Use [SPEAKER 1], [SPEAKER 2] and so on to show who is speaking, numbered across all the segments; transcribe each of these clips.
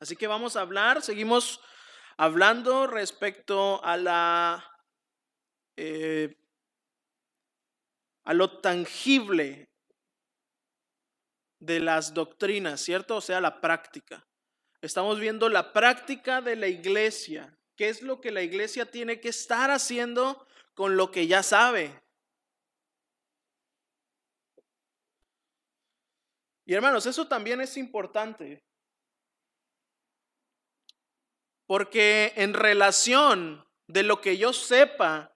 [SPEAKER 1] Así que vamos a hablar, seguimos hablando respecto a la eh, a lo tangible de las doctrinas, ¿cierto? O sea, la práctica. Estamos viendo la práctica de la iglesia. ¿Qué es lo que la iglesia tiene que estar haciendo con lo que ya sabe? Y hermanos, eso también es importante. Porque en relación de lo que yo sepa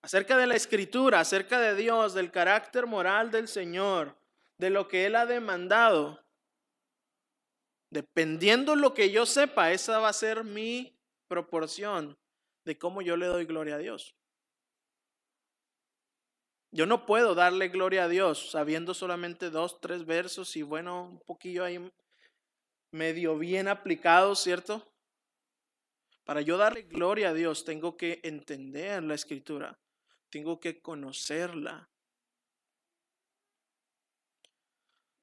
[SPEAKER 1] acerca de la escritura, acerca de Dios, del carácter moral del Señor, de lo que Él ha demandado, dependiendo lo que yo sepa, esa va a ser mi proporción de cómo yo le doy gloria a Dios. Yo no puedo darle gloria a Dios sabiendo solamente dos, tres versos y bueno, un poquillo ahí medio bien aplicado, ¿cierto? Para yo darle gloria a Dios tengo que entender la escritura, tengo que conocerla.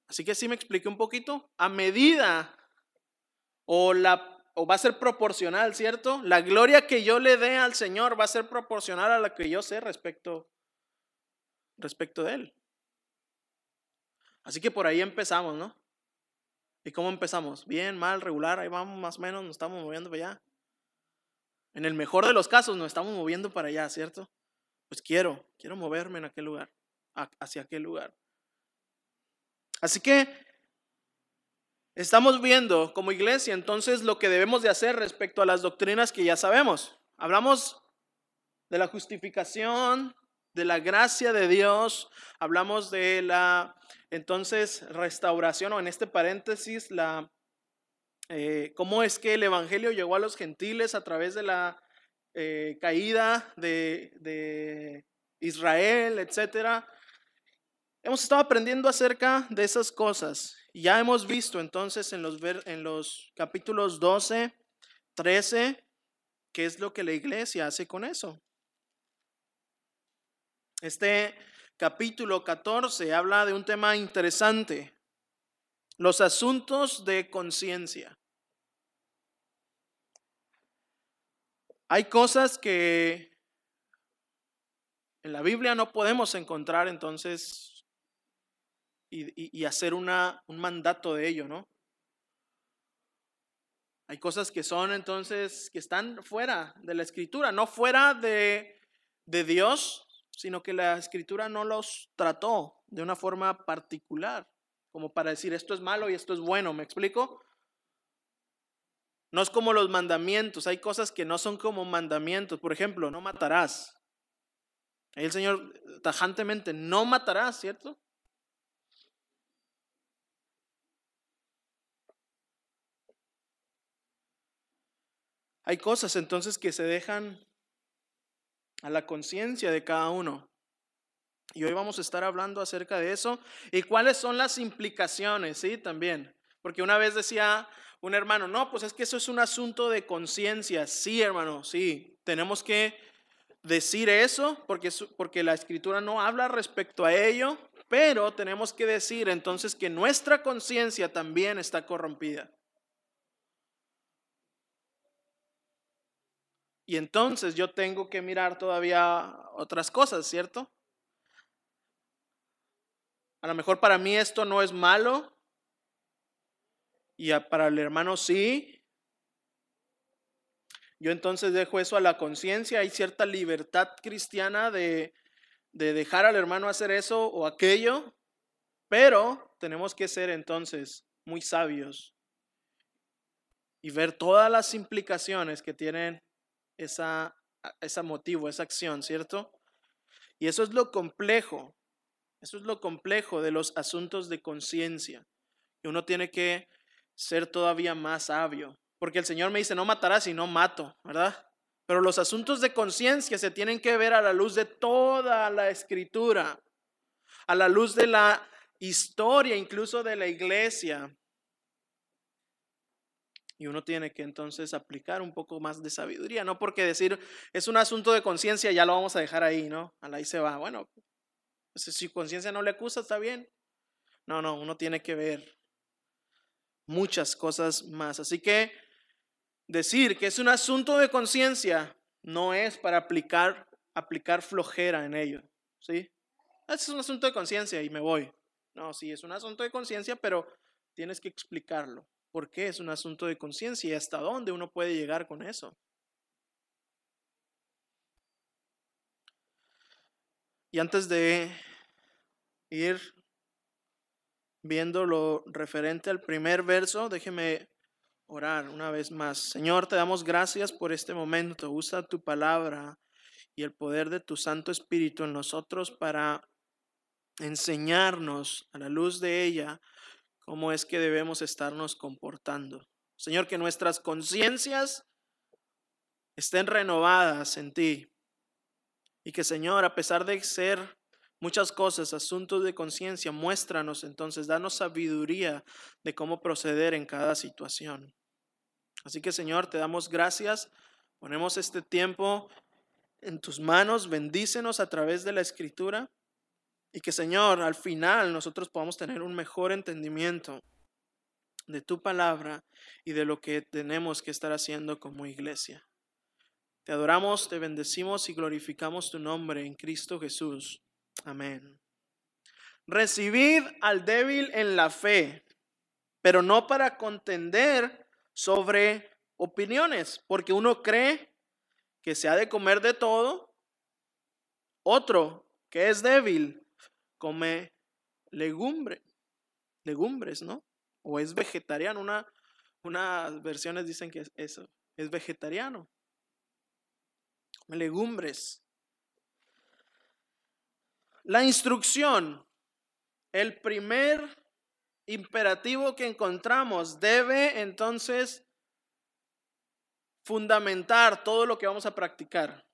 [SPEAKER 1] Así que sí me expliqué un poquito. A medida o la o va a ser proporcional, ¿cierto? La gloria que yo le dé al Señor va a ser proporcional a la que yo sé respecto respecto de él. Así que por ahí empezamos, ¿no? ¿Y cómo empezamos? Bien, mal, regular, ahí vamos más o menos, nos estamos moviendo para allá. En el mejor de los casos nos estamos moviendo para allá, ¿cierto? Pues quiero, quiero moverme en aquel lugar, hacia aquel lugar. Así que estamos viendo como iglesia entonces lo que debemos de hacer respecto a las doctrinas que ya sabemos. Hablamos de la justificación, de la gracia de Dios, hablamos de la entonces, restauración, o en este paréntesis, la, eh, cómo es que el Evangelio llegó a los gentiles a través de la eh, caída de, Israel, etc. Hemos estado aprendiendo acerca de esas cosas. Ya hemos visto entonces en los, en los capítulos 12, 13, qué es lo que la iglesia hace con eso. Este capítulo 14 habla de un tema interesante, los asuntos de conciencia. Hay cosas que en la Biblia no podemos encontrar entonces y, hacer una, un mandato de ello, ¿no? Hay cosas que son entonces, que están fuera de la escritura, no fuera de, de Dios, sino que la escritura no los trató de una forma particular, como para decir esto es malo y esto es bueno, ¿me explico? No es como los mandamientos, hay cosas que no son como mandamientos, por ejemplo, no matarás. Ahí el Señor tajantemente, no matarás, ¿cierto? Hay cosas entonces que se dejan a la conciencia de cada uno. Y hoy vamos a estar hablando acerca de eso y cuáles son las implicaciones, ¿sí? También. Porque una vez decía un hermano, no, pues es que eso es un asunto de conciencia. Sí, hermano, sí. Tenemos que decir eso porque, porque la escritura no habla respecto a ello, pero tenemos que decir entonces que nuestra conciencia también está corrompida. Y entonces yo tengo que mirar todavía otras cosas, ¿cierto? A lo mejor para mí esto no es malo y para el hermano sí. Yo entonces dejo eso a la conciencia. Hay cierta libertad cristiana de, de dejar al hermano hacer eso o aquello, pero tenemos que ser entonces muy sabios y ver todas las implicaciones que tienen esa, ese motivo, esa acción, ¿cierto? Y eso es lo complejo, eso es lo complejo de los asuntos de conciencia. Y uno tiene que ser todavía más sabio, porque el Señor me dice, no matarás y no mato, ¿verdad? Pero los asuntos de conciencia se tienen que ver a la luz de toda la escritura, a la luz de la historia incluso de la iglesia. Y uno tiene que entonces aplicar un poco más de sabiduría, no porque decir es un asunto de conciencia, ya lo vamos a dejar ahí, ¿no? Ahí se va. Bueno, pues, si conciencia no le acusa, está bien. No, no, uno tiene que ver muchas cosas más. Así que decir que es un asunto de conciencia no es para aplicar, aplicar flojera en ello. ¿sí? Es un asunto de conciencia y me voy. No, sí, es un asunto de conciencia, pero tienes que explicarlo. ¿Por qué es un asunto de conciencia y hasta dónde uno puede llegar con eso? Y antes de ir viendo lo referente al primer verso, déjeme orar una vez más. Señor, te damos gracias por este momento. Usa tu palabra y el poder de tu Santo Espíritu en nosotros para enseñarnos a la luz de ella cómo es que debemos estarnos comportando. Señor, que nuestras conciencias estén renovadas en ti y que Señor, a pesar de ser muchas cosas, asuntos de conciencia, muéstranos entonces, danos sabiduría de cómo proceder en cada situación. Así que Señor, te damos gracias, ponemos este tiempo en tus manos, bendícenos a través de la escritura y que Señor, al final nosotros podamos tener un mejor entendimiento de tu palabra y de lo que tenemos que estar haciendo como iglesia. Te adoramos, te bendecimos y glorificamos tu nombre en Cristo Jesús. Amén. Recibid al débil en la fe, pero no para contender sobre opiniones, porque uno cree que se ha de comer de todo, otro que es débil come legumbre, legumbres, ¿no? O es vegetariano, una, unas versiones dicen que es eso, es vegetariano legumbres. La instrucción, el primer imperativo que encontramos debe entonces fundamentar todo lo que vamos a practicar.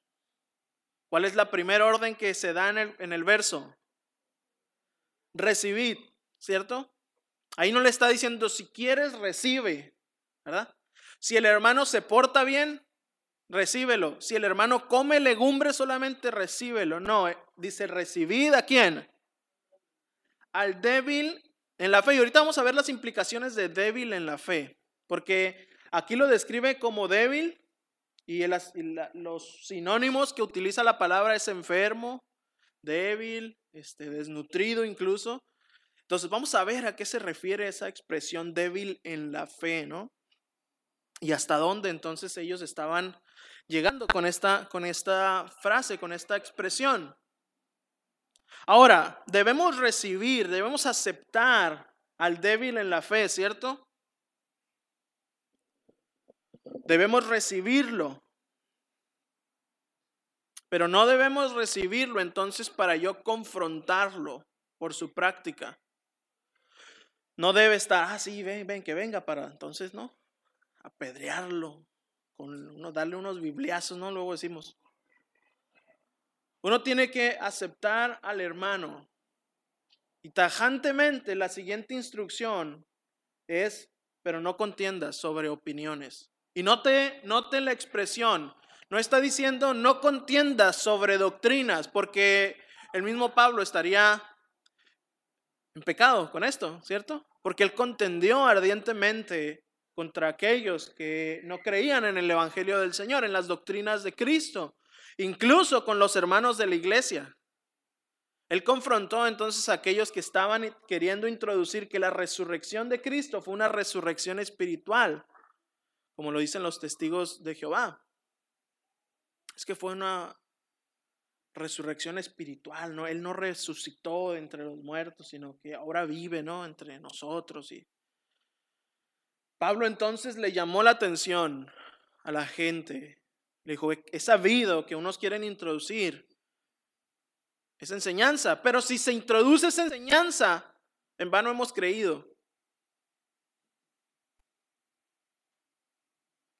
[SPEAKER 1] ¿Cuál es la primera orden que se da en el, en el verso? Recibid, ¿cierto? Ahí no le está diciendo si quieres, recibe, ¿verdad? Si el hermano se porta bien, recíbelo. Si el hermano come legumbre solamente, recíbelo. No, eh, dice recibid a quién? Al débil en la fe. Y ahorita vamos a ver las implicaciones de débil en la fe. Porque aquí lo describe como débil y, los sinónimos que utiliza la palabra es enfermo, débil, este, desnutrido incluso. Entonces vamos a ver a qué se refiere esa expresión débil en la fe, ¿no? Y hasta dónde entonces ellos estaban llegando con esta, con esta frase, con esta expresión. Ahora, debemos recibir, debemos aceptar al débil en la fe, ¿cierto? Debemos recibirlo. Pero no debemos recibirlo entonces para yo confrontarlo por su práctica. No debe estar, ah, sí, ven, ven, que venga para entonces, ¿no? Apedrearlo, con darle unos bibliazos, ¿no? Luego decimos. Uno tiene que aceptar al hermano. Y tajantemente la siguiente instrucción es, pero no contiendas sobre opiniones. Y note, note la expresión. No está diciendo no contiendas sobre doctrinas, porque el mismo Pablo estaría en pecado con esto, ¿cierto? Porque él contendió ardientemente contra aquellos que no creían en el Evangelio del Señor, en las doctrinas de Cristo, incluso con los hermanos de la iglesia. Él confrontó entonces a aquellos que estaban queriendo introducir que la resurrección de Cristo fue una resurrección espiritual, como lo dicen los testigos de Jehová. Es que fue una resurrección espiritual, ¿no? Él no resucitó entre los muertos, sino que ahora vive, ¿no? Entre nosotros Pablo entonces le llamó la atención a la gente. Le dijo, he sabido que unos quieren introducir esa enseñanza, pero si se introduce esa enseñanza, en vano hemos creído.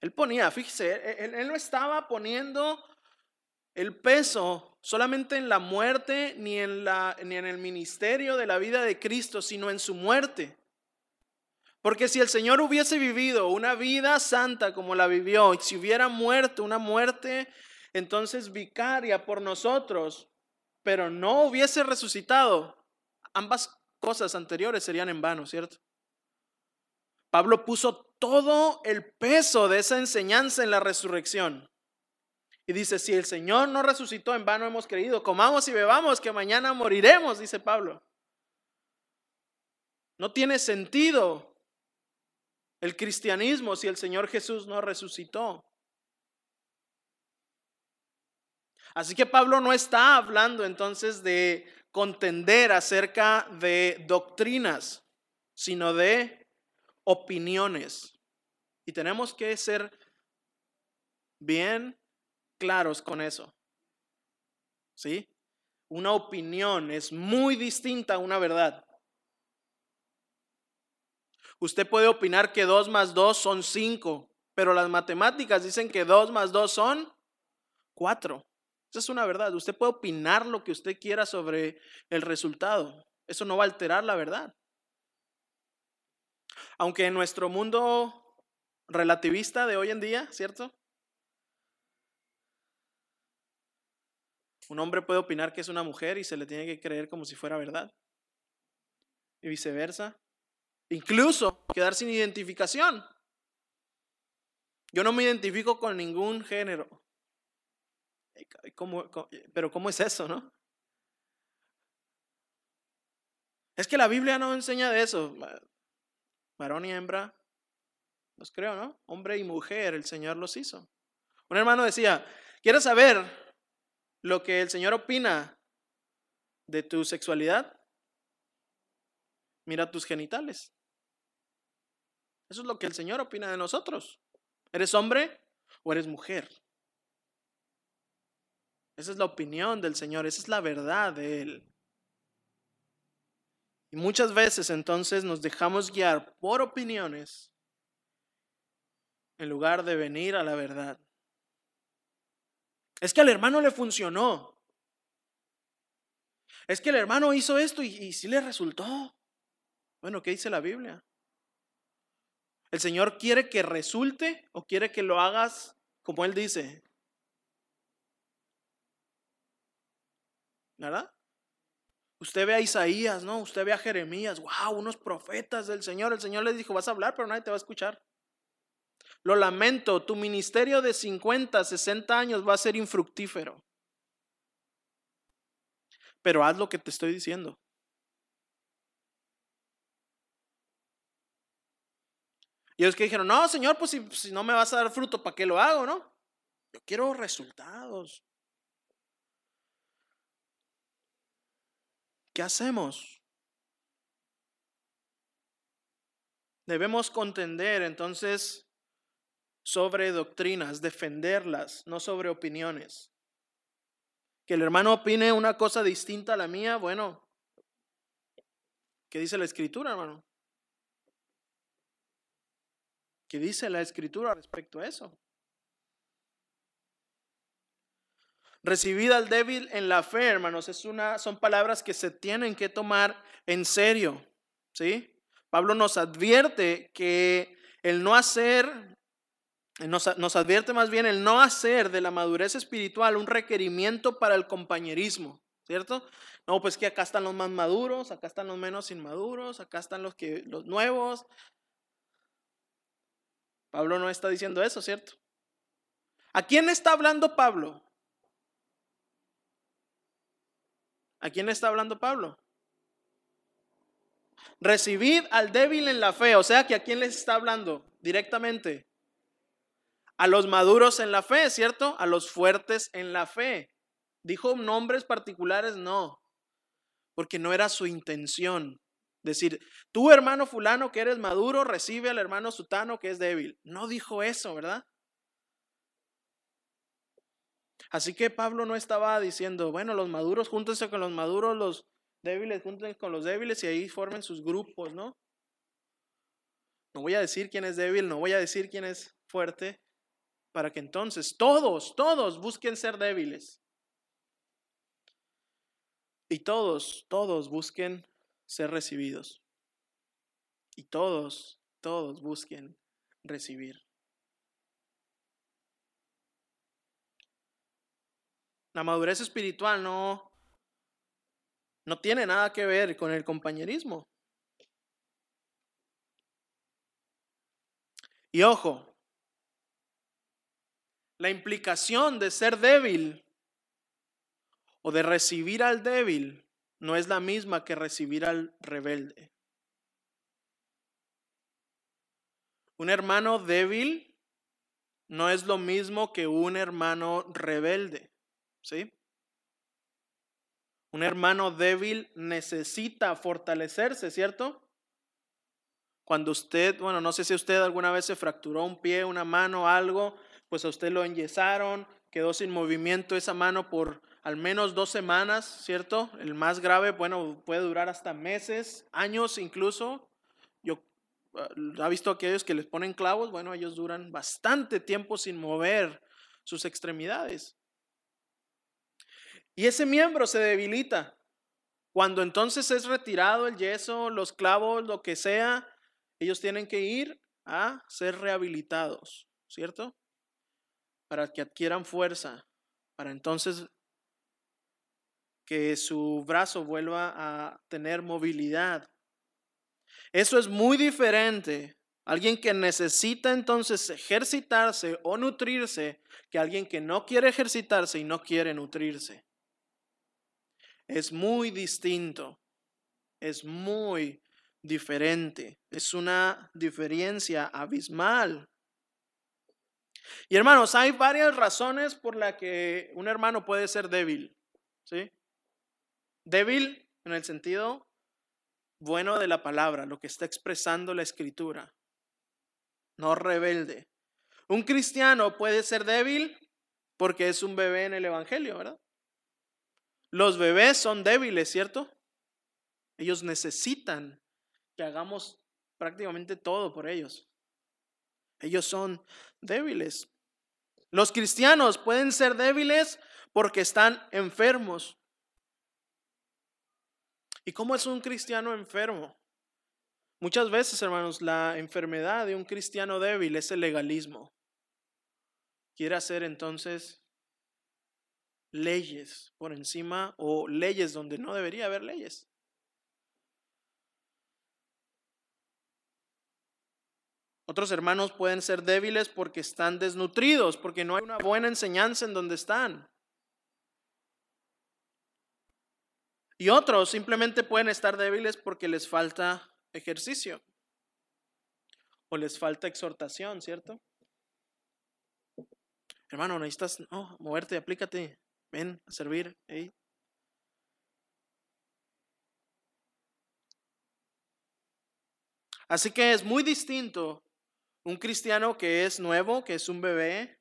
[SPEAKER 1] Él ponía, fíjese, él, no estaba poniendo el peso solamente en la muerte ni en, la, ni en el ministerio de la vida de Cristo, sino en su muerte. Porque si el Señor hubiese vivido una vida santa como la vivió, y si hubiera muerto una muerte entonces vicaria por nosotros, pero no hubiese resucitado, ambas cosas anteriores serían en vano, ¿cierto? Pablo puso todo el peso de esa enseñanza en la resurrección. Y dice, si el Señor no resucitó, en vano hemos creído. Comamos y bebamos, que mañana moriremos, dice Pablo. No tiene sentido el cristianismo si el Señor Jesús no resucitó. Así que Pablo no está hablando entonces de contender acerca de doctrinas, sino de opiniones. Y tenemos que ser bien claros con eso. ¿Sí? Una opinión es muy distinta a una verdad. Usted puede opinar que 2 más 2 son 5, pero las matemáticas dicen que 2 más 2 son 4. Esa es una verdad. Usted puede opinar lo que usted quiera sobre el resultado. Eso no va a alterar la verdad. Aunque en nuestro mundo relativista de hoy en día, ¿cierto? Un hombre puede opinar que es una mujer y se le tiene que creer como si fuera verdad. Y viceversa. Incluso quedar sin identificación. Yo no me identifico con ningún género. pero ¿cómo es eso, no? Es que la Biblia no enseña de eso. Varón y hembra, los creo, ¿no? Hombre y mujer, el Señor los hizo. Un hermano decía, ¿quieres saber lo que el Señor opina de tu sexualidad? Mira tus genitales. Eso es lo que el Señor opina de nosotros. ¿Eres hombre o eres mujer? Esa es la opinión del Señor, esa es la verdad de Él. Y muchas veces entonces nos dejamos guiar por opiniones en lugar de venir a la verdad. Es que al hermano le funcionó. Es que el hermano hizo esto y, y sí le resultó. Bueno, ¿qué dice la Biblia? ¿El Señor quiere que resulte o quiere que lo hagas como Él dice? ¿Verdad? Usted ve a Isaías, ¿no? Usted ve a Jeremías, wow, unos profetas del Señor. El Señor les dijo, vas a hablar, pero nadie te va a escuchar. Lo lamento, tu ministerio de 50, 60 años va a ser infructífero. Pero haz lo que te estoy diciendo. Y ellos que dijeron, no, Señor, pues si, si no me vas a dar fruto, ¿para qué lo hago, no? Yo quiero resultados. ¿Qué hacemos? Debemos contender entonces sobre doctrinas, defenderlas, no sobre opiniones. Que el hermano opine una cosa distinta a la mía, bueno, ¿qué dice la escritura, hermano? ¿Qué dice la escritura respecto a eso? Recibida al débil en la fe, hermanos, es una, son palabras que se tienen que tomar en serio. ¿sí? Pablo nos advierte que el no hacer, nos, nos advierte más bien el no hacer de la madurez espiritual un requerimiento para el compañerismo, ¿cierto? No, pues que acá están los más maduros, acá están los menos inmaduros, acá están los, que, los nuevos. Pablo no está diciendo eso, ¿cierto? ¿A quién está hablando Pablo? ¿A quién está hablando Pablo? Recibid al débil en la fe, o sea que a quién les está hablando directamente. A los maduros en la fe, ¿cierto? A los fuertes en la fe. ¿Dijo nombres particulares? No, porque no era su intención. Decir, tú hermano fulano que eres maduro, recibe al hermano sutano que es débil. No dijo eso, ¿verdad? Así que Pablo no estaba diciendo, bueno, los maduros júntense con los maduros, los débiles júntense con los débiles y ahí formen sus grupos, ¿no? No voy a decir quién es débil, no voy a decir quién es fuerte, para que entonces todos, todos busquen ser débiles. Y todos, todos busquen ser recibidos. Y todos, todos busquen recibir. La madurez espiritual no, no tiene nada que ver con el compañerismo. Y ojo, la implicación de ser débil o de recibir al débil no es la misma que recibir al rebelde. Un hermano débil no es lo mismo que un hermano rebelde, ¿sí? Un hermano débil necesita fortalecerse, ¿cierto? Cuando usted, bueno, no sé si usted alguna vez se fracturó un pie, una mano, algo, pues a usted lo enyesaron, quedó sin movimiento esa mano por al menos dos semanas, ¿cierto? El más grave, bueno, puede durar hasta meses, años incluso. Yo ah, ha visto aquellos que les ponen clavos, bueno, ellos duran bastante tiempo sin mover sus extremidades. Y ese miembro se debilita. Cuando entonces es retirado el yeso, los clavos, lo que sea, ellos tienen que ir a ser rehabilitados, ¿cierto? Para que adquieran fuerza, para entonces que su brazo vuelva a tener movilidad. Eso es muy diferente. Alguien que necesita entonces ejercitarse o nutrirse que alguien que no quiere ejercitarse y no quiere nutrirse. Es muy distinto. Es muy diferente. Es una diferencia abismal. Y hermanos, hay varias razones por las que un hermano puede ser débil. ¿sí? Débil en el sentido bueno de la palabra, lo que está expresando la escritura. No rebelde. Un cristiano puede ser débil porque es un bebé en el Evangelio, ¿verdad? Los bebés son débiles, ¿cierto? Ellos necesitan que hagamos prácticamente todo por ellos. Ellos son débiles. Los cristianos pueden ser débiles porque están enfermos. ¿Y cómo es un cristiano enfermo? Muchas veces, hermanos, la enfermedad de un cristiano débil es el legalismo. Quiere hacer entonces leyes por encima o leyes donde no debería haber leyes. Otros hermanos pueden ser débiles porque están desnutridos, porque no hay una buena enseñanza en donde están. Y otros simplemente pueden estar débiles porque les falta ejercicio o les falta exhortación, ¿cierto? Hermano, necesitas no, moverte, aplícate, ven a servir. Así que es muy distinto un cristiano que es nuevo, que es un bebé,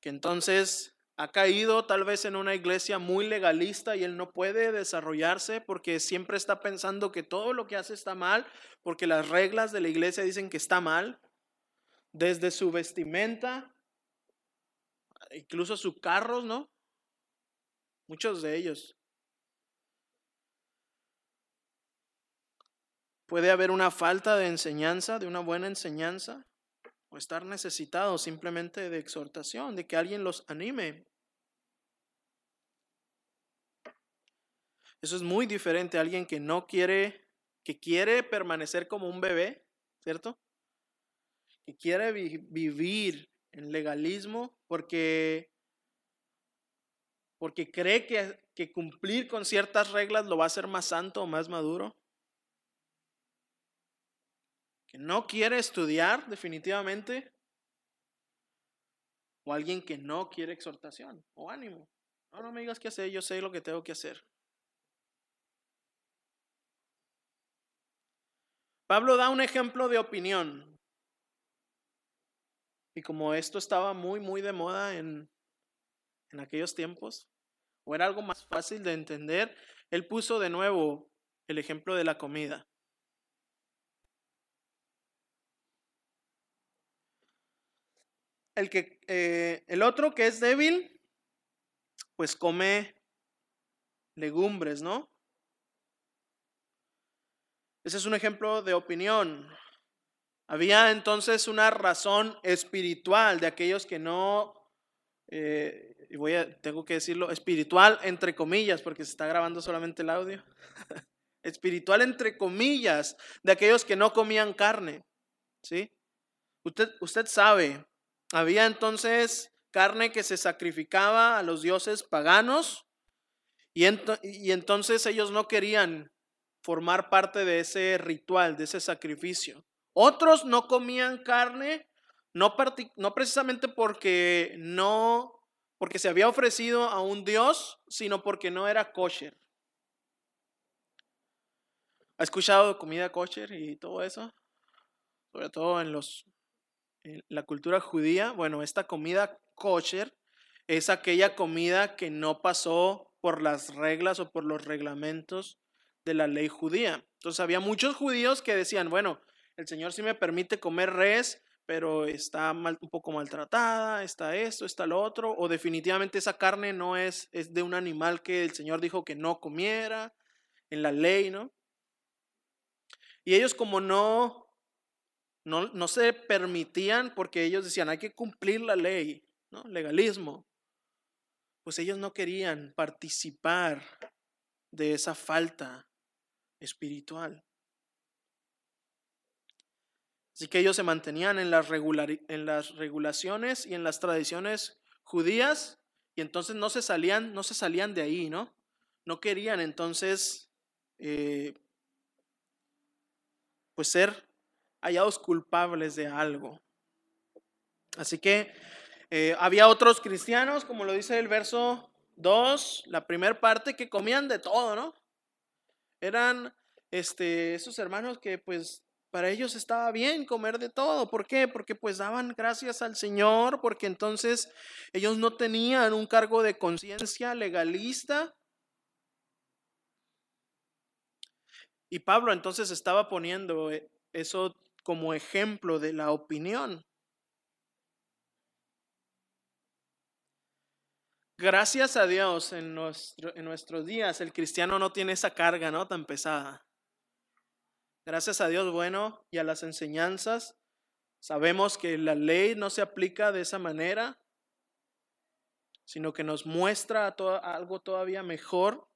[SPEAKER 1] que entonces ha caído tal vez en una iglesia muy legalista y él no puede desarrollarse porque siempre está pensando que todo lo que hace está mal, porque las reglas de la iglesia dicen que está mal, desde su vestimenta, incluso sus carros, ¿no? Muchos de ellos. Puede haber una falta de enseñanza, de una buena enseñanza, o estar necesitado simplemente de exhortación, de que alguien los anime. Eso es muy diferente a alguien que no quiere, que quiere permanecer como un bebé, ¿cierto? Que quiere vivir en legalismo porque, porque cree que, que cumplir con ciertas reglas lo va a hacer más santo o más maduro. Que no quiere estudiar definitivamente. O alguien que no quiere exhortación o ánimo. No, no me digas qué hacer, yo sé lo que tengo que hacer. Pablo da un ejemplo de opinión. Y como esto estaba muy, muy de moda en, en aquellos tiempos, o era algo más fácil de entender, él puso de nuevo el ejemplo de la comida. El, que, eh, el otro que es débil, pues come legumbres, ¿no? Ese es un ejemplo de opinión. Había entonces una razón espiritual de aquellos que no, eh, voy a, tengo que decirlo, espiritual entre comillas, porque se está grabando solamente el audio. espiritual entre comillas, de aquellos que no comían carne, ¿sí? Usted, usted sabe, había entonces carne que se sacrificaba a los dioses paganos y, y entonces ellos no querían formar parte de ese ritual, de ese sacrificio. Otros no comían carne, no, no precisamente porque no, porque se había ofrecido a un dios, sino porque no era kosher. ¿Ha escuchado comida kosher y todo eso? Sobre todo en los la cultura judía. Bueno, esta comida kosher es aquella comida que no pasó por las reglas o por los reglamentos de la ley judía. Entonces había muchos judíos que decían, bueno, el Señor sí me permite comer res, pero está un poco maltratada, está esto, está lo otro, o definitivamente esa carne no es, es de un animal que el Señor dijo que no comiera en la ley, ¿no? Y ellos como no, no, no se permitían, porque ellos decían, hay que cumplir la ley, ¿no? Legalismo. Pues ellos no querían participar de esa falta espiritual. Así que ellos se mantenían en las, en las regulaciones y en las tradiciones judías y entonces no se salían, no se salían de ahí, ¿no? No querían entonces eh, pues ser hallados culpables de algo. Así que eh, había otros cristianos, como lo dice el verso 2, la primera parte, que comían de todo, ¿no? Eran este, esos hermanos que pues para ellos estaba bien comer de todo. ¿Por qué? Porque pues daban gracias al Señor, porque entonces ellos no tenían un cargo de conciencia legalista. Y Pablo entonces estaba poniendo eh, eso como ejemplo de la opinión. Gracias a Dios en, nuestro, en nuestros días el cristiano no tiene esa carga ¿no? tan pesada. Gracias a Dios bueno y a las enseñanzas. Sabemos que la ley no se aplica de esa manera, sino que nos muestra algo todavía mejor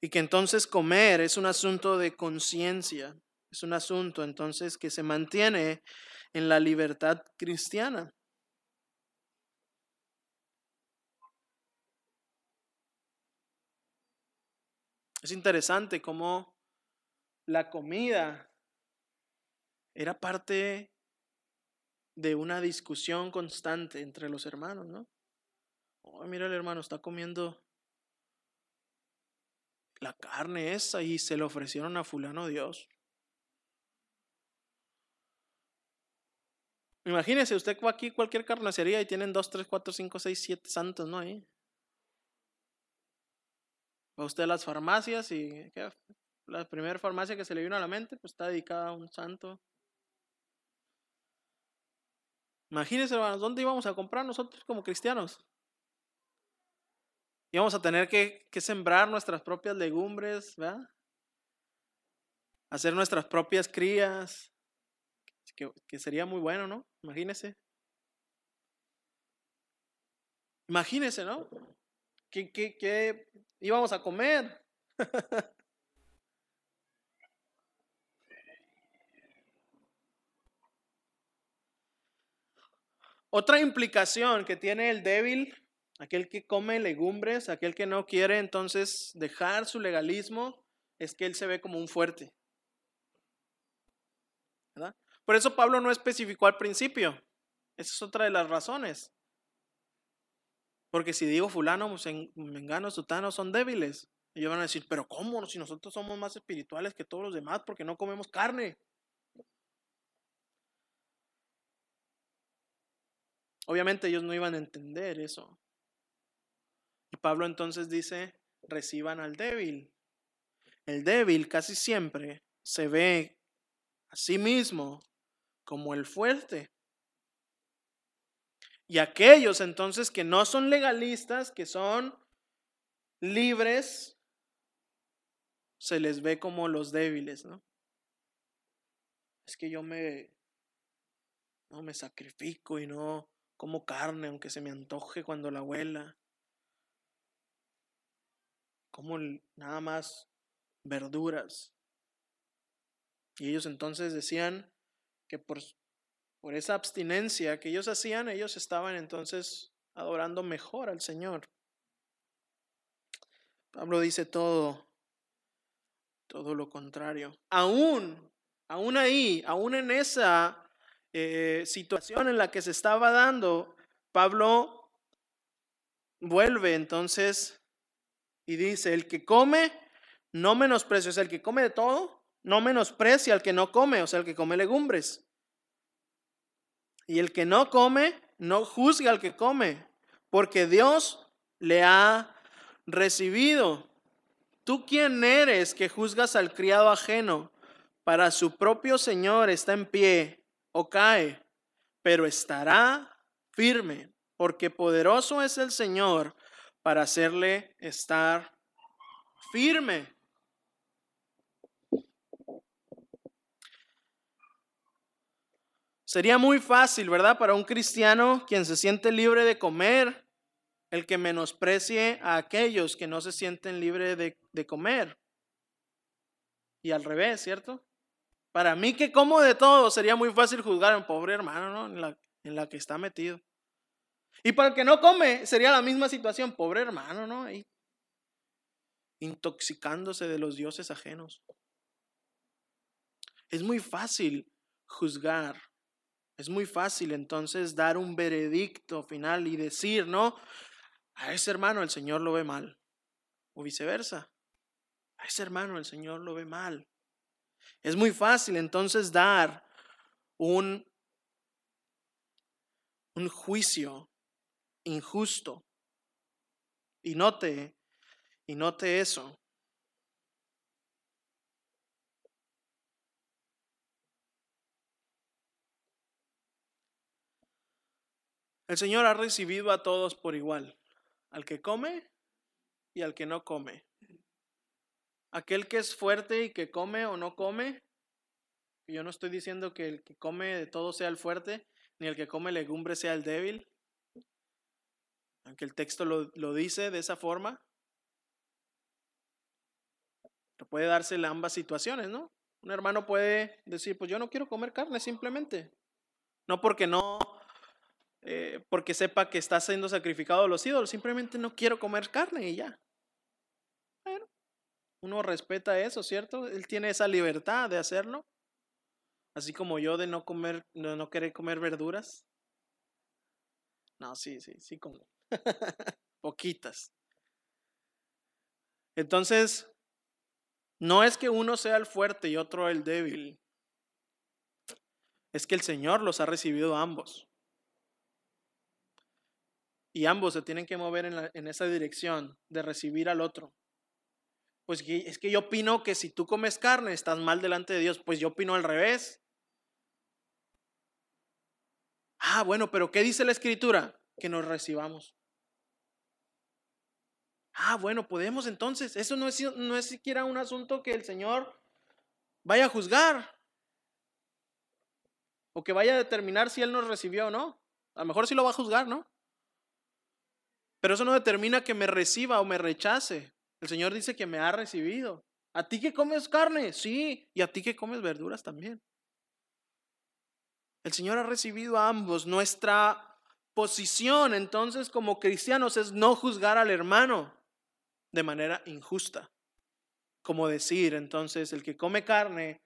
[SPEAKER 1] y que entonces comer es un asunto de conciencia, es un asunto entonces que se mantiene en la libertad cristiana. Es interesante cómo la comida era parte de una discusión constante entre los hermanos, ¿no? Oh, mira el hermano, está comiendo la carne esa y se le ofrecieron a fulano Dios. Imagínese, usted va aquí cualquier carnicería y tienen dos, tres, cuatro, cinco, seis, siete santos, ¿no? Ahí. Va usted a las farmacias y la primera farmacia que se le vino a la mente, pues está dedicada a un santo. Imagínense, hermanos, ¿dónde íbamos a comprar nosotros como cristianos? Íbamos a tener que, sembrar nuestras propias legumbres, ¿verdad? Hacer nuestras propias crías, que, que sería muy bueno, ¿no? Imagínense. Imagínense, ¿no? ¿Qué, qué, qué íbamos a comer? Otra implicación que tiene el débil, aquel que come legumbres, aquel que no quiere entonces dejar su legalismo, es que él se ve como un fuerte. Por eso Pablo no especificó al principio. Esa es otra de las razones. Porque si digo fulano, mengano, sutano son débiles. Ellos van a decir, pero ¿cómo? Si nosotros somos más espirituales que todos los demás porque no comemos carne. Obviamente ellos no iban a entender eso. Y Pablo entonces dice, reciban al débil. El débil casi siempre se ve a sí mismo como el fuerte. Y aquellos entonces que no son legalistas, que son libres, se les ve como los débiles, ¿no? Es que yo me, no me sacrifico y no como carne, aunque se me antoje cuando la abuela. Como nada más verduras. Y ellos entonces decían que por por esa abstinencia que ellos hacían, ellos estaban entonces adorando mejor al Señor. Pablo dice todo, todo lo contrario. Aún, aún ahí, aún en esa eh, situación en la que se estaba dando, Pablo vuelve entonces y dice, el que come, no menosprecia, o sea, el que come de todo, no menosprecia al que no come, o sea, el que come legumbres. Y el que no come, no juzga al que come, porque Dios le ha recibido. ¿Tú quién eres que juzgas al criado ajeno? Para su propio Señor está en pie o cae, pero estará firme, porque poderoso es el Señor para hacerle estar firme. Sería muy fácil, ¿verdad? Para un cristiano quien se siente libre de comer, el que menosprecie a aquellos que no se sienten libres de, comer. Y al revés, ¿cierto? Para mí que como de todo, sería muy fácil juzgar a un pobre hermano, ¿no? En la, en la que está metido. Y para el que no come, sería la misma situación, pobre hermano, ¿no? Ahí, intoxicándose de los dioses ajenos. Es muy fácil juzgar es muy fácil entonces dar un veredicto final y decir, no, a ese hermano el Señor lo ve mal. O viceversa. A ese hermano el Señor lo ve mal. Es muy fácil entonces dar un, un juicio injusto. Y note, y note eso. El Señor ha recibido a todos por igual, al que come y al que no come. Aquel que es fuerte y que come o no come, yo no estoy diciendo que el que come de todo sea el fuerte, ni el que come legumbre sea el débil, aunque el texto lo, lo dice de esa forma. Puede darse ambas situaciones, ¿no? Un hermano puede decir, pues yo no quiero comer carne simplemente. No porque no eh, porque sepa que está siendo sacrificado a los ídolos, simplemente no quiero comer carne y ya. Uno respeta eso, ¿cierto? Él tiene esa libertad de hacerlo. Así como yo de no comer, no, no querer comer verduras. No, sí, sí, sí como. Poquitas. Entonces, no es que uno sea el fuerte y otro el débil. Es que el Señor los ha recibido ambos y ambos se tienen que mover en, esa dirección de recibir al otro. Pues es que yo opino que si tú comes carne estás mal delante de Dios, pues yo opino al revés. Ah, bueno, pero ¿qué dice la escritura? Que nos recibamos. Ah, bueno, podemos entonces. Eso no es, no es siquiera un asunto que el Señor vaya a juzgar. O que vaya a determinar si Él nos recibió o no. A lo mejor sí lo va a juzgar, ¿no? Pero eso no determina que me reciba o me rechace. El Señor dice que me ha recibido. ¿A ti que comes carne? Sí. Y a ti que comes verduras también. El Señor ha recibido a ambos. Nuestra posición entonces como cristianos es no juzgar al hermano de manera injusta. Como decir entonces, el que come carne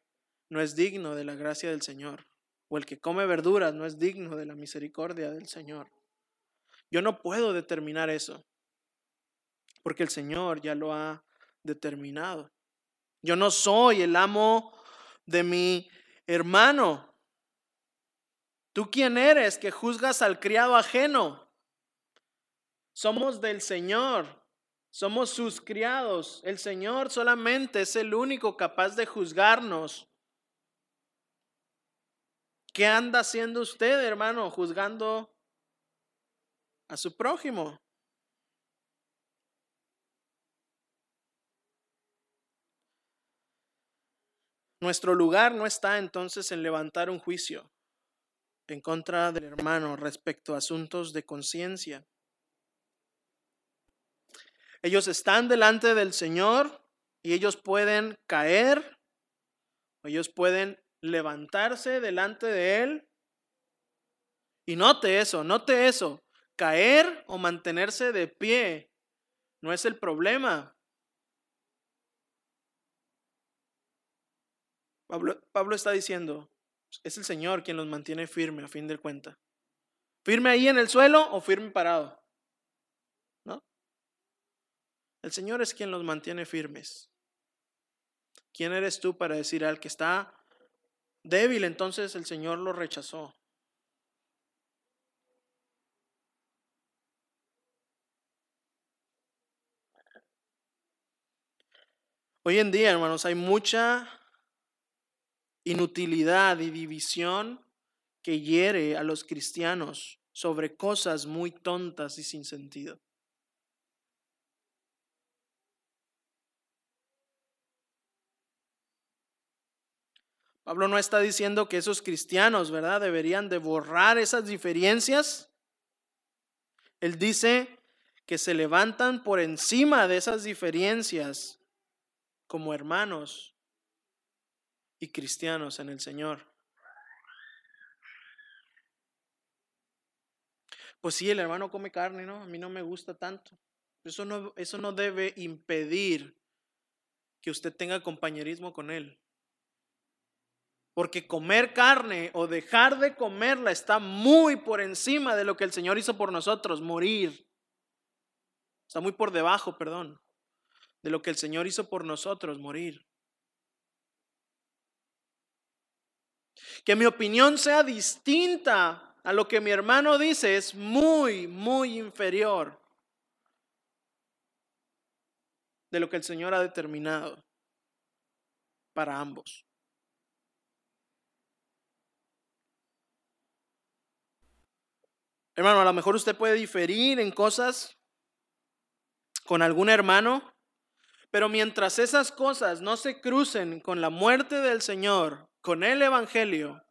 [SPEAKER 1] no es digno de la gracia del Señor. O el que come verduras no es digno de la misericordia del Señor. Yo no puedo determinar eso, porque el Señor ya lo ha determinado. Yo no soy el amo de mi hermano. ¿Tú quién eres que juzgas al criado ajeno? Somos del Señor, somos sus criados. El Señor solamente es el único capaz de juzgarnos. ¿Qué anda haciendo usted, hermano, juzgando a su prójimo. Nuestro lugar no está entonces en levantar un juicio en contra del hermano respecto a asuntos de conciencia. Ellos están delante del Señor y ellos pueden caer, ellos pueden levantarse delante de Él Y note eso, note eso. Caer o mantenerse de pie no es el problema. Pablo, está diciendo, es el Señor quien los mantiene firme a fin de cuenta. ¿Firme ahí en el suelo o firme parado? ¿No? El Señor es quien los mantiene firmes. ¿Quién eres tú para decir al que está débil, entonces el Señor lo rechazó? Hoy en día, hermanos, hay mucha inutilidad y división que hiere a los cristianos sobre cosas muy tontas y sin sentido. Pablo no está diciendo que esos cristianos, ¿verdad?, deberían de borrar esas diferencias. Él dice que se levantan por encima de esas diferencias como hermanos y cristianos en el Señor. Pues sí, el hermano come carne, ¿no? A mí no me gusta tanto. Eso no, eso no debe impedir que usted tenga compañerismo con él. Porque comer carne o dejar de comerla está muy por encima de lo que el Señor hizo por nosotros, morir. Está muy por debajo, perdón, de lo que el Señor hizo por nosotros, morir. Que mi opinión sea distinta a lo que mi hermano dice es muy, muy inferior de lo que el Señor ha determinado para ambos. Hermano, a lo mejor usted puede diferir en cosas con algún hermano, pero mientras esas cosas no se crucen con la muerte del Señor, con el Evangelio,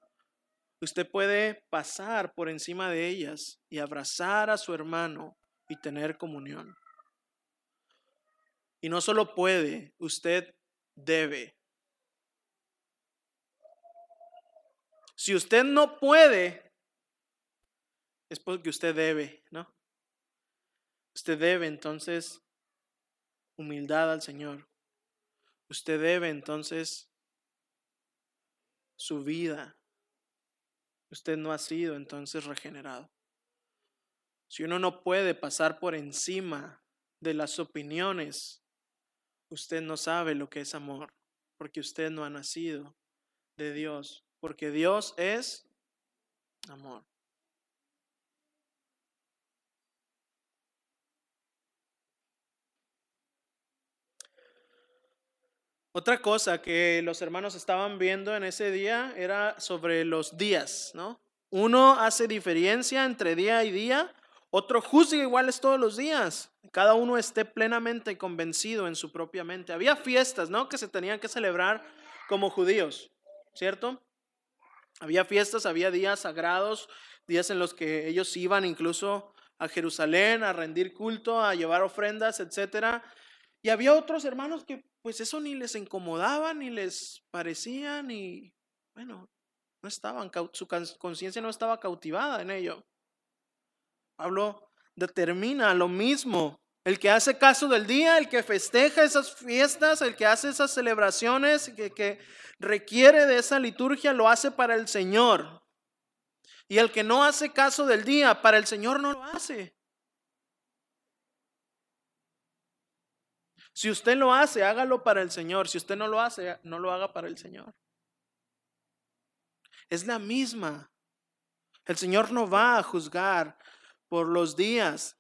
[SPEAKER 1] usted puede pasar por encima de ellas y abrazar a su hermano y tener comunión. Y no solo puede, usted debe. Si usted no puede, es porque usted debe, ¿no? Usted debe entonces humildad al Señor. Usted debe entonces su vida. Usted no ha sido entonces regenerado. Si uno no puede pasar por encima de las opiniones, usted no sabe lo que es amor, porque usted no ha nacido de Dios, porque Dios es amor. Otra cosa que los hermanos estaban viendo en ese día era sobre los días, ¿no? Uno hace diferencia entre día y día, otro juzga iguales todos los días. Cada uno esté plenamente convencido en su propia mente. Había fiestas, ¿no? Que se tenían que celebrar como judíos, ¿cierto? Había fiestas, había días sagrados, días en los que ellos iban incluso a Jerusalén a rendir culto, a llevar ofrendas, etcétera. Y había otros hermanos que pues eso ni les incomodaba, ni les parecía, ni, bueno, no estaban, su conciencia no estaba cautivada en ello. Pablo determina lo mismo. El que hace caso del día, el que festeja esas fiestas, el que hace esas celebraciones, que, que requiere de esa liturgia, lo hace para el Señor. Y el que no hace caso del día, para el Señor no lo hace. Si usted lo hace, hágalo para el Señor. Si usted no lo hace, no lo haga para el Señor. Es la misma. El Señor no va a juzgar por los días.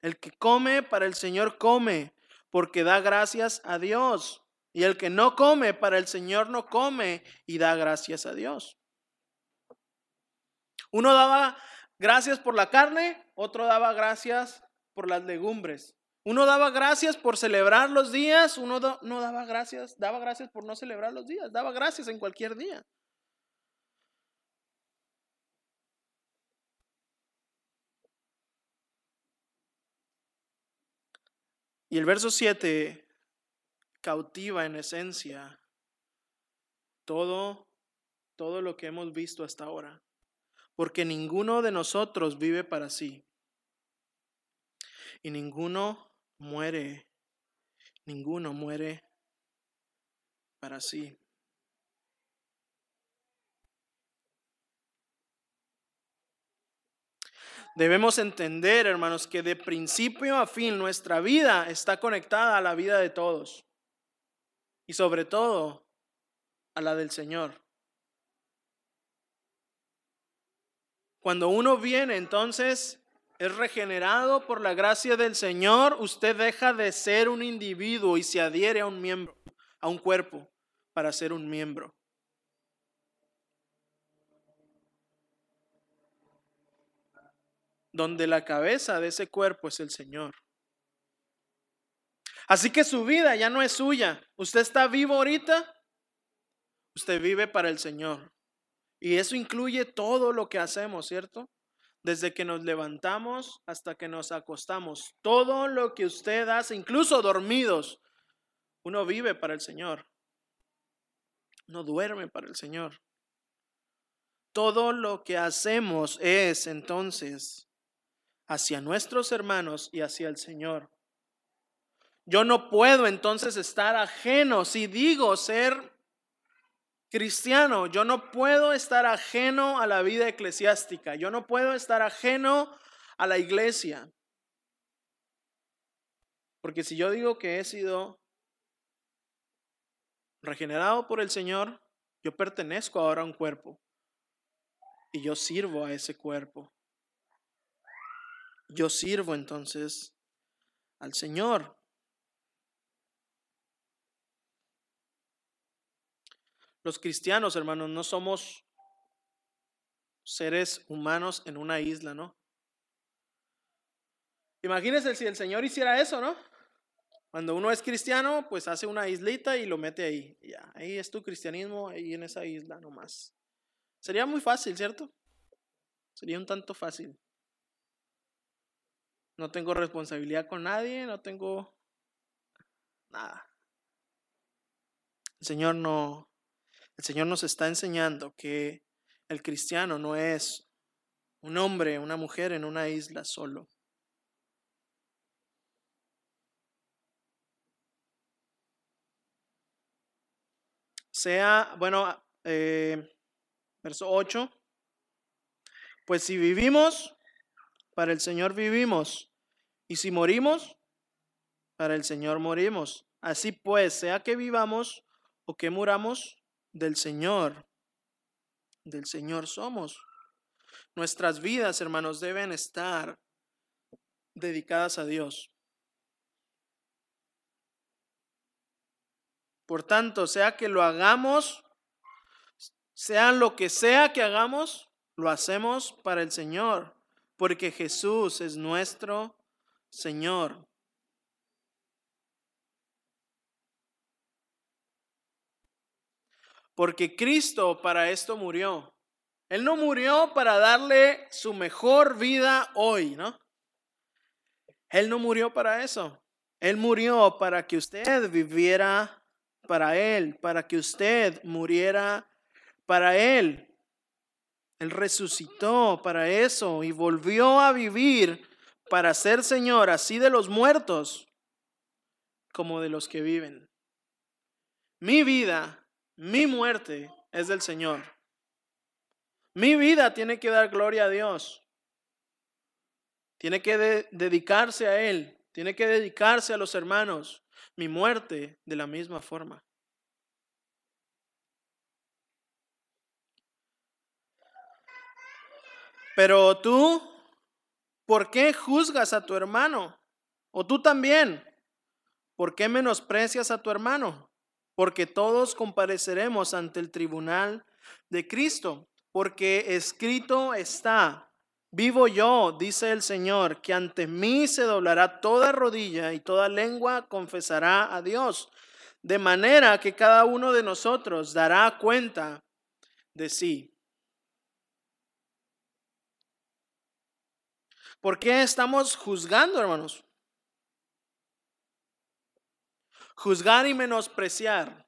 [SPEAKER 1] El que come para el Señor come porque da gracias a Dios. Y el que no come para el Señor no come y da gracias a Dios. Uno daba gracias por la carne, otro daba gracias por las legumbres. Uno daba gracias por celebrar los días, uno no daba gracias, daba gracias por no celebrar los días, daba gracias en cualquier día. Y el verso 7 cautiva en esencia todo todo lo que hemos visto hasta ahora. porque ninguno de nosotros vive para sí. Y ninguno muere, ninguno muere para sí. Debemos entender, hermanos, que de principio a fin nuestra vida está conectada a la vida de todos y sobre todo a la del Señor. Cuando uno viene entonces es regenerado por la gracia del Señor, usted deja de ser un individuo y se adhiere a un miembro, a un cuerpo, para ser un miembro. Donde la cabeza de ese cuerpo es el Señor. Así que su vida ya no es suya. Usted está vivo ahorita. Usted vive para el Señor. Y eso incluye todo lo que hacemos, ¿cierto? Desde que nos levantamos hasta que nos acostamos. Todo lo que usted hace, incluso dormidos, uno vive para el Señor. No duerme para el Señor. Todo lo que hacemos es entonces hacia nuestros hermanos y hacia el Señor. Yo no puedo entonces estar ajeno si digo ser cristiano, yo no puedo estar ajeno a la vida eclesiástica, yo no puedo estar ajeno a la iglesia. Porque si yo digo que he sido regenerado por el Señor, yo pertenezco ahora a un cuerpo y yo sirvo a ese cuerpo. Yo sirvo entonces al Señor. Los cristianos, hermanos, no somos seres humanos en una isla, ¿no? Imagínense si el Señor hiciera eso, ¿no? Cuando uno es cristiano, pues hace una islita y lo mete ahí. Ya, ahí es tu cristianismo, ahí en esa isla nomás. Sería muy fácil, ¿cierto? Sería un tanto fácil. No tengo responsabilidad con nadie, no tengo nada. El Señor no, el Señor nos está enseñando que el cristiano no es un hombre, una mujer en una isla solo. Sea, bueno, eh, verso 8, pues si vivimos, para el Señor vivimos, y si morimos, para el Señor morimos. Así pues, sea que vivamos o que muramos, del Señor. Del Señor somos. Nuestras vidas, hermanos, deben estar dedicadas a Dios. Por tanto, sea que lo hagamos, sea lo que sea que hagamos, lo hacemos para el Señor, porque Jesús es nuestro Señor. Porque Cristo para esto murió. Él no murió para darle su mejor vida hoy, ¿no? Él no murió para eso. Él murió para que usted viviera para Él, para que usted muriera para Él. Él resucitó para eso y volvió a vivir para ser Señor así de los muertos como de los que viven. Mi vida mi muerte es del Señor. Mi vida tiene que dar gloria a Dios. Tiene que dedicarse a Él. Tiene que dedicarse a los hermanos. Mi muerte de la misma forma. Pero tú, ¿por qué juzgas a tu hermano? O tú también, ¿por qué menosprecias a tu hermano? Porque todos compareceremos ante el tribunal de Cristo, porque escrito está, vivo yo, dice el Señor, que ante mí se doblará toda rodilla y toda lengua confesará a Dios, de manera que cada uno de nosotros dará cuenta de sí. ¿Por qué estamos juzgando, hermanos? Juzgar y menospreciar.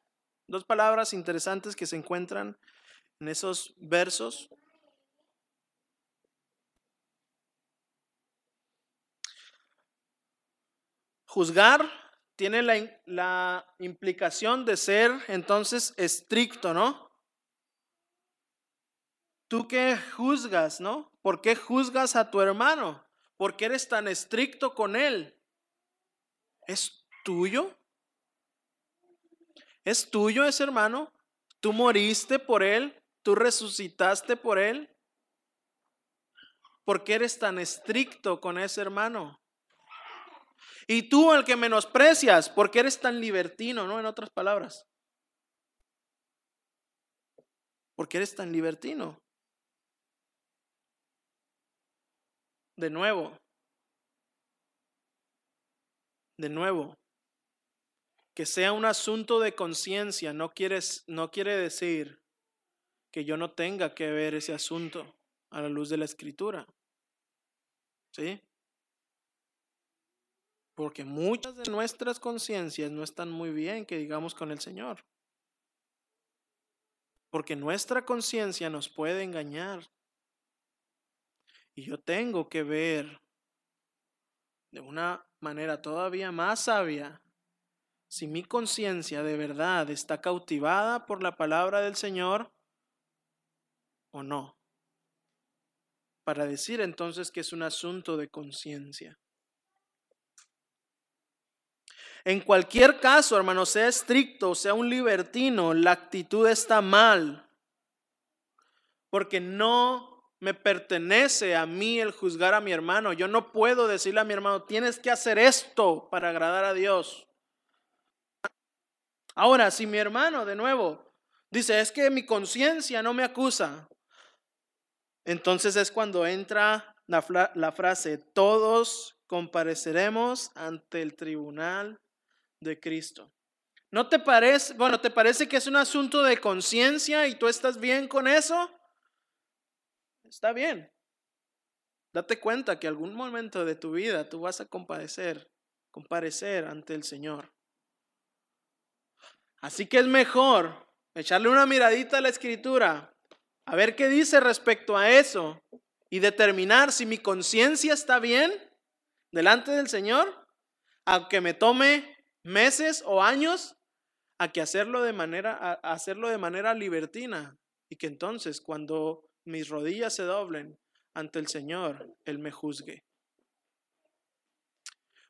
[SPEAKER 1] Dos palabras interesantes que se encuentran en esos versos. Juzgar tiene la, implicación de ser entonces estricto, ¿no? ¿Tú qué juzgas, no? ¿Por qué juzgas a tu hermano? ¿Por qué eres tan estricto con él? ¿Es tuyo? ¿Es tuyo ese hermano? ¿Tú moriste por él? ¿Tú resucitaste por él? ¿Por qué eres tan estricto con ese hermano? Y tú al que menosprecias, ¿por qué eres tan libertino, no? En otras palabras. ¿Por qué eres tan libertino? De nuevo. De nuevo. Que sea un asunto de conciencia no, no quiere decir que yo no tenga que ver ese asunto a la luz de la escritura. ¿Sí? Porque muchas de nuestras conciencias no están muy bien, que digamos, con el Señor. Porque nuestra conciencia nos puede engañar. Y yo tengo que ver de una manera todavía más sabia si mi conciencia de verdad está cautivada por la palabra del Señor o no. Para decir entonces que es un asunto de conciencia. En cualquier caso, hermano, sea estricto, sea un libertino, la actitud está mal. Porque no me pertenece a mí el juzgar a mi hermano. Yo no puedo decirle a mi hermano, tienes que hacer esto para agradar a Dios. Ahora, si mi hermano, de nuevo, dice, es que mi conciencia no me acusa, entonces es cuando entra la, frase, todos compareceremos ante el tribunal de Cristo. ¿No te parece, bueno, te parece que es un asunto de conciencia y tú estás bien con eso? Está bien. Date cuenta que algún momento de tu vida tú vas a comparecer, comparecer ante el Señor. Así que es mejor echarle una miradita a la escritura, a ver qué dice respecto a eso y determinar si mi conciencia está bien delante del Señor, aunque me tome meses o años, a que hacerlo de manera, a hacerlo de manera libertina y que entonces cuando mis rodillas se doblen ante el Señor, Él me juzgue.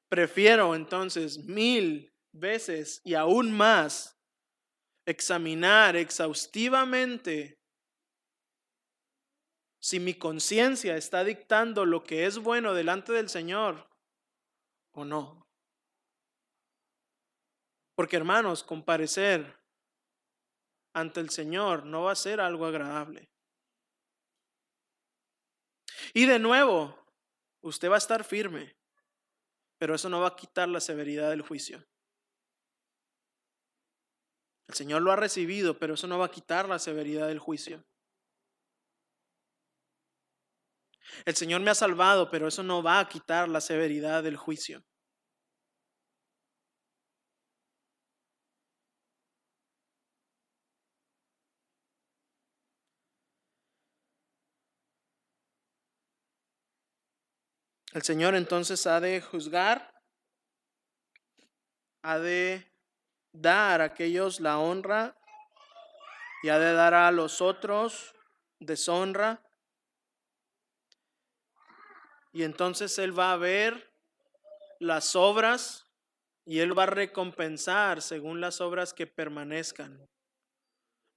[SPEAKER 1] Prefiero entonces mil veces y aún más examinar exhaustivamente si mi conciencia está dictando lo que es bueno delante del Señor o no. Porque hermanos, comparecer ante el Señor no va a ser algo agradable. Y de nuevo, usted va a estar firme, pero eso no va a quitar la severidad del juicio. El Señor lo ha recibido, pero eso no va a quitar la severidad del juicio. El Señor me ha salvado, pero eso no va a quitar la severidad del juicio. El Señor entonces ha de juzgar, ha de dar a aquellos la honra y ha de dar a los otros deshonra. Y entonces Él va a ver las obras y Él va a recompensar según las obras que permanezcan.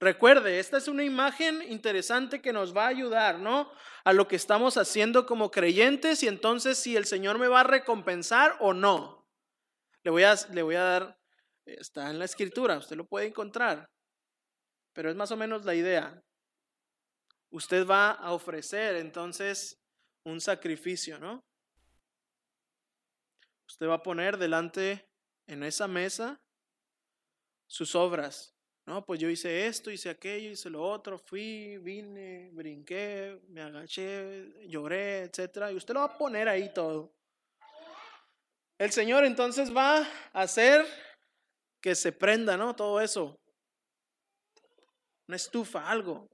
[SPEAKER 1] Recuerde, esta es una imagen interesante que nos va a ayudar, ¿no? A lo que estamos haciendo como creyentes y entonces si el Señor me va a recompensar o no. Le voy a, le voy a dar Está en la escritura, usted lo puede encontrar. Pero es más o menos la idea. Usted va a ofrecer entonces un sacrificio, ¿no? Usted va a poner delante en esa mesa sus obras. No, pues yo hice esto, hice aquello, hice lo otro, fui, vine, brinqué, me agaché, lloré, etc. Y usted lo va a poner ahí todo. El Señor entonces va a hacer que se prenda, ¿no? Todo eso. Una estufa, algo.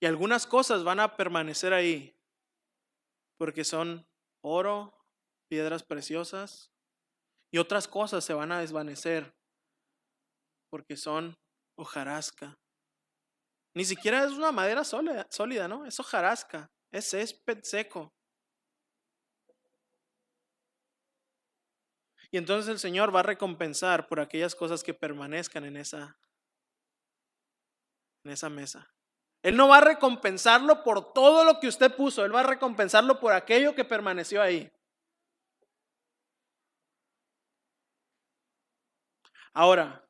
[SPEAKER 1] Y algunas cosas van a permanecer ahí, porque son oro, piedras preciosas y otras cosas se van a desvanecer porque son hojarasca. Ni siquiera es una madera sólida, ¿no? Es hojarasca, es césped seco. Y entonces el Señor va a recompensar por aquellas cosas que permanezcan en esa, en esa mesa. Él no va a recompensarlo por todo lo que usted puso, Él va a recompensarlo por aquello que permaneció ahí. Ahora,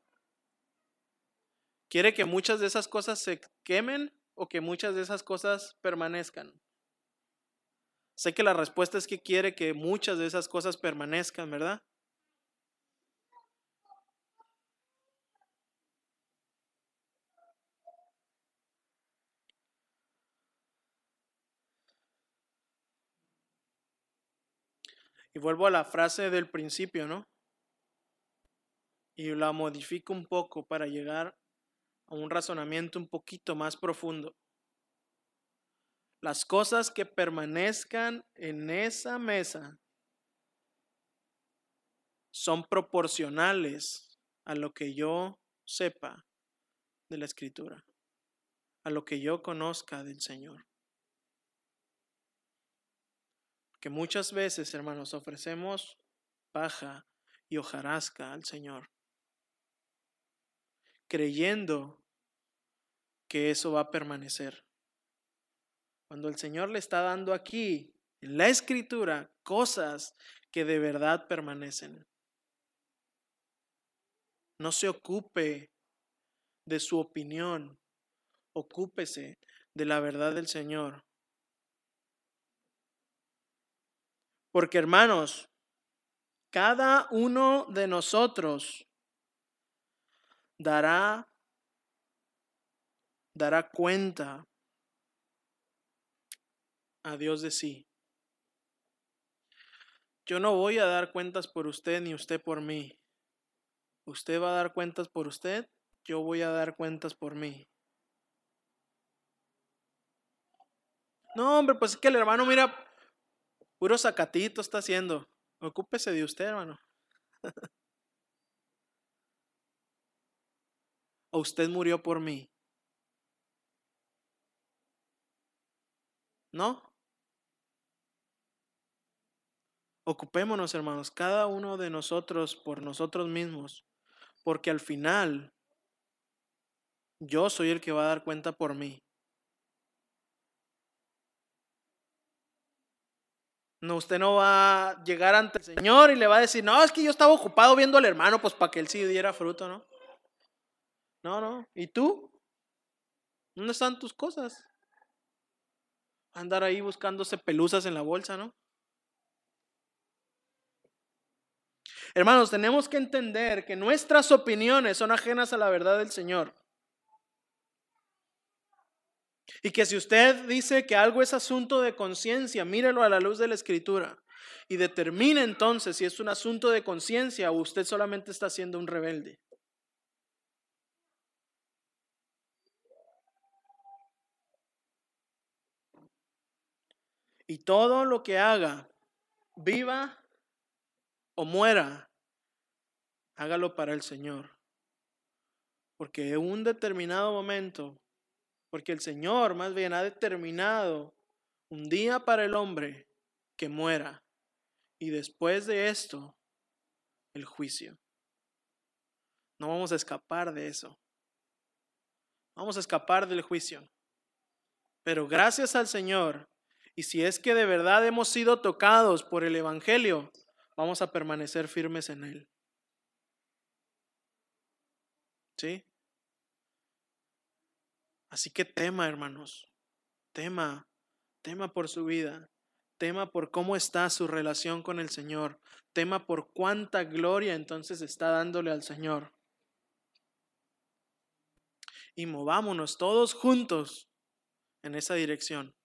[SPEAKER 1] ¿quiere que muchas de esas cosas se quemen o que muchas de esas cosas permanezcan? Sé que la respuesta es que quiere que muchas de esas cosas permanezcan, ¿verdad? Y vuelvo a la frase del principio, ¿no? Y la modifico un poco para llegar a un razonamiento un poquito más profundo. Las cosas que permanezcan en esa mesa son proporcionales a lo que yo sepa de la escritura, a lo que yo conozca del Señor. Que muchas veces, hermanos, ofrecemos paja y hojarasca al Señor, creyendo que eso va a permanecer. Cuando el Señor le está dando aquí, en la escritura, cosas que de verdad permanecen. No se ocupe de su opinión, ocúpese de la verdad del Señor. Porque hermanos, cada uno de nosotros dará dará cuenta a Dios de sí. Yo no voy a dar cuentas por usted ni usted por mí. Usted va a dar cuentas por usted, yo voy a dar cuentas por mí. No, hombre, pues es que el hermano, mira, Puro sacatito está haciendo. Ocúpese de usted, hermano. o usted murió por mí. ¿No? Ocupémonos, hermanos, cada uno de nosotros por nosotros mismos, porque al final yo soy el que va a dar cuenta por mí. No, usted no va a llegar ante el Señor y le va a decir, no, es que yo estaba ocupado viendo al hermano, pues para que él sí diera fruto, ¿no? No, no. ¿Y tú? ¿Dónde están tus cosas? Andar ahí buscándose pelusas en la bolsa, ¿no? Hermanos, tenemos que entender que nuestras opiniones son ajenas a la verdad del Señor. Y que si usted dice que algo es asunto de conciencia, mírelo a la luz de la escritura y determine entonces si es un asunto de conciencia o usted solamente está siendo un rebelde. Y todo lo que haga, viva o muera, hágalo para el Señor. Porque en un determinado momento porque el Señor más bien ha determinado un día para el hombre que muera y después de esto el juicio. No vamos a escapar de eso. Vamos a escapar del juicio. Pero gracias al Señor, y si es que de verdad hemos sido tocados por el Evangelio, vamos a permanecer firmes en Él. ¿Sí? Así que tema, hermanos, tema, tema por su vida, tema por cómo está su relación con el Señor, tema por cuánta gloria entonces está dándole al Señor. Y movámonos todos juntos en esa dirección.